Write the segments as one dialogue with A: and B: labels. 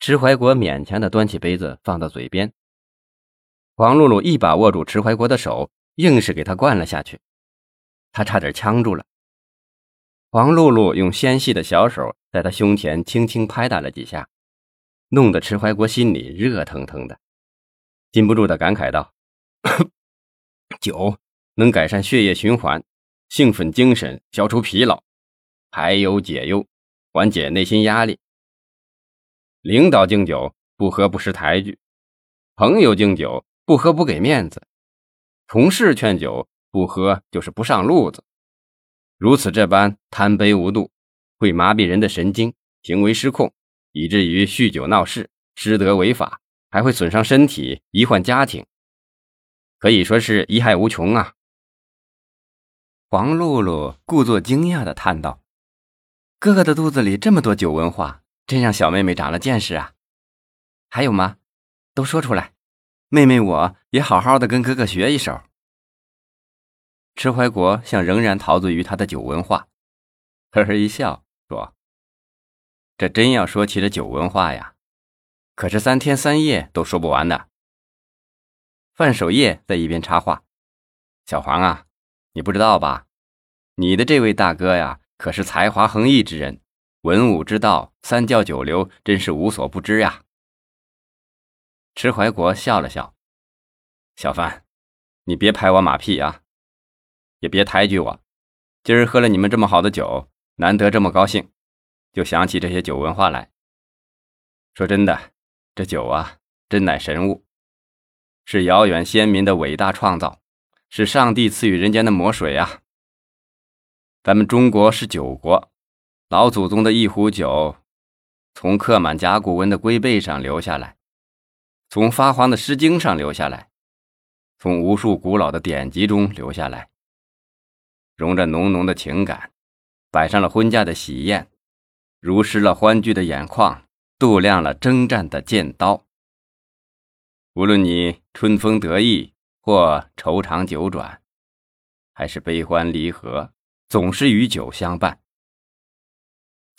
A: 迟怀国勉强的端起杯子放到嘴边。黄露露一把握住迟怀国的手，硬是给他灌了下去，他差点呛住了。黄露露用纤细的小手在他胸前轻轻拍打了几下，弄得迟怀国心里热腾腾的，禁不住的感慨道：“酒能改善血液循环，兴奋精神，消除疲劳，排忧解忧，缓解内心压力。领导敬酒不喝不识抬举，朋友敬酒不喝不给面子，同事劝酒不喝就是不上路子。”如此这般贪杯无度，会麻痹人的神经，行为失控，以至于酗酒闹事、失德违法，还会损伤身体、遗患家庭，可以说是贻害无穷啊！黄露露故作惊讶地叹道：“哥哥的肚子里这么多酒文化，真让小妹妹长了见识啊！还有吗？都说出来，妹妹我也好好的跟哥哥学一手。”迟怀国像仍然陶醉于他的酒文化，呵呵一笑说：“这真要说起这酒文化呀，可是三天三夜都说不完的。”范守业在一边插话：“小黄啊，你不知道吧？你的这位大哥呀，可是才华横溢之人，文武之道、三教九流，真是无所不知呀。”迟怀国笑了笑：“小范，你别拍我马屁啊！”也别抬举我，今儿喝了你们这么好的酒，难得这么高兴，就想起这些酒文化来。说真的，这酒啊，真乃神物，是遥远先民的伟大创造，是上帝赐予人间的魔水啊！咱们中国是酒国，老祖宗的一壶酒，从刻满甲骨文的龟背上流下来，从发黄的《诗经》上流下来，从无数古老的典籍中流下来。融着浓浓的情感，摆上了婚嫁的喜宴，如湿了欢聚的眼眶，镀亮了征战的剑刀。无论你春风得意或愁长久转，还是悲欢离合，总是与酒相伴。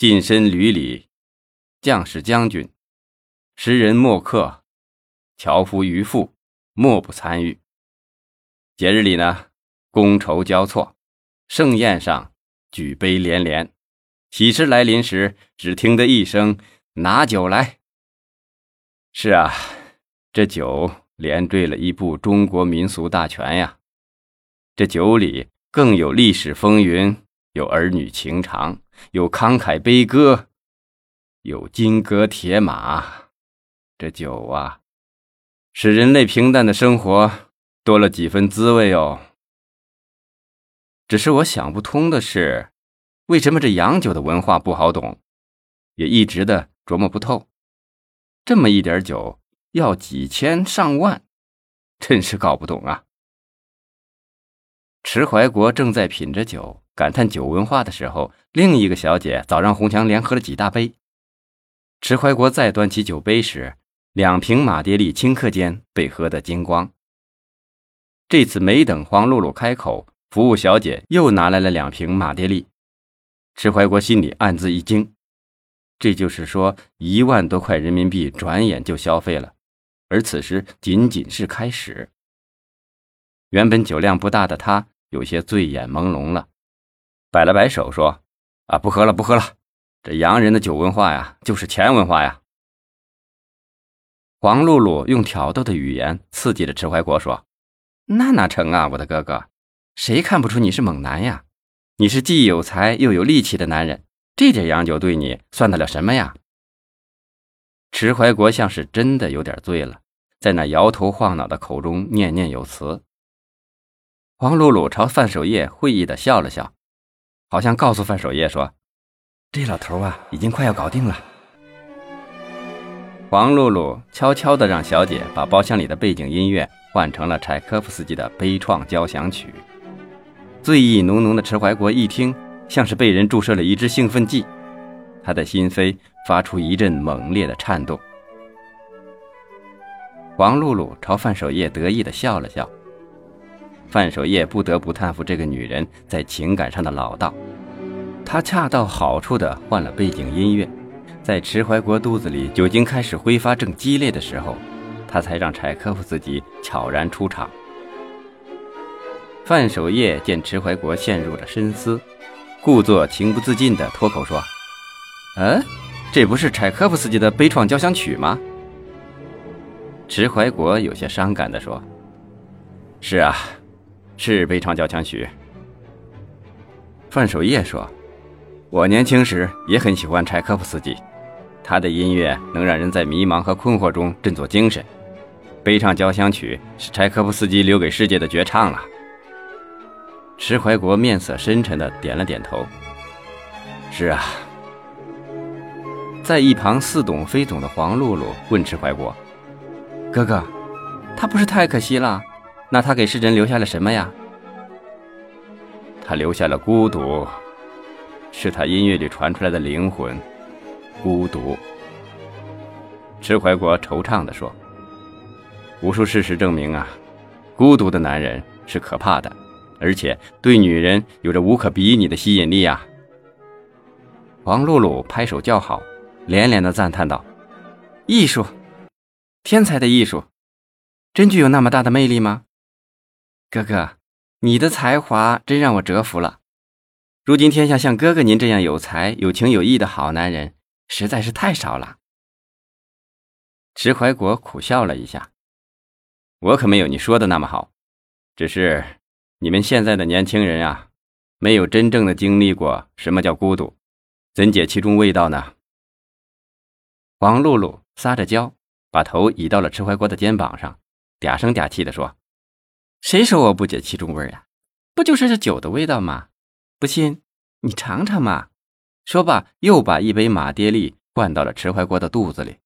A: 近身闾里，将士将军，诗人墨客，樵夫渔妇，莫不参与。节日里呢，觥筹交错。盛宴上，举杯连连；喜事来临时，只听得一声“拿酒来”。是啊，这酒连缀了一部中国民俗大全呀。这酒里更有历史风云，有儿女情长，有慷慨悲歌，有金戈铁马。这酒啊，使人类平淡的生活多了几分滋味哦。只是我想不通的是，为什么这洋酒的文化不好懂，也一直的琢磨不透。这么一点酒要几千上万，真是搞不懂啊！迟怀国正在品着酒，感叹酒文化的时候，另一个小姐早让红强连喝了几大杯。迟怀国再端起酒杯时，两瓶马爹利顷刻间被喝得精光。这次没等黄露露开口。服务小姐又拿来了两瓶马爹利，迟怀国心里暗自一惊，这就是说一万多块人民币转眼就消费了，而此时仅仅是开始。原本酒量不大的他有些醉眼朦胧了，摆了摆手说：“啊，不喝了，不喝了。这洋人的酒文化呀，就是钱文化呀。”黄露露用挑逗的语言刺激着迟怀国说：“那哪成啊，我的哥哥。”谁看不出你是猛男呀？你是既有才又有力气的男人，这点洋酒对你算得了什么呀？迟怀国像是真的有点醉了，在那摇头晃脑的口中念念有词。黄露露朝范守业会意的笑了笑，好像告诉范守业说：“这老头啊，已经快要搞定了。”黄露露悄悄地让小姐把包厢里的背景音乐换成了柴可夫斯基的悲怆交响曲。醉意浓浓的迟怀国一听，像是被人注射了一支兴奋剂，他的心扉发出一阵猛烈的颤动。黄露露朝范守业得意地笑了笑。范守业不得不叹服这个女人在情感上的老道，他恰到好处地换了背景音乐，在迟怀国肚子里酒精开始挥发正激烈的时候，他才让柴科夫斯基悄然出场。范守业见迟怀国陷入了深思，故作情不自禁地脱口说：“嗯，这不是柴科夫斯基的悲怆交响曲吗？”迟怀国有些伤感地说：“是啊，是悲怆交响曲。”范守业说：“我年轻时也很喜欢柴可夫斯基，他的音乐能让人在迷茫和困惑中振作精神。悲怆交响曲是柴可夫斯基留给世界的绝唱了。”迟怀国面色深沉的点了点头：“是啊。”在一旁似懂非懂的黄露露问迟怀国：“哥哥，他不是太可惜了？那他给世人留下了什么呀？”他留下了孤独，是他音乐里传出来的灵魂，孤独。迟怀国惆怅地说：“无数事实证明啊，孤独的男人是可怕的，而且对女人有着无可比拟的吸引力啊。”王露露拍手叫好，连连的赞叹道：“艺术，天才的艺术，真具有那么大的魅力吗？哥哥。”你的才华真让我折服了。如今天下像哥哥您这样有才、有情、有义的好男人实在是太少了。迟怀国苦笑了一下：“我可没有你说的那么好，只是你们现在的年轻人啊，没有真正的经历过什么叫孤独，怎解其中味道呢？”王露露撒着娇，把头倚到了迟怀国的肩膀上，嗲声嗲气地说。谁说我不解其中味啊？不就是这酒的味道吗？不信，你尝尝嘛。说罢，又把一杯马爹利灌到了迟怀国的肚子里。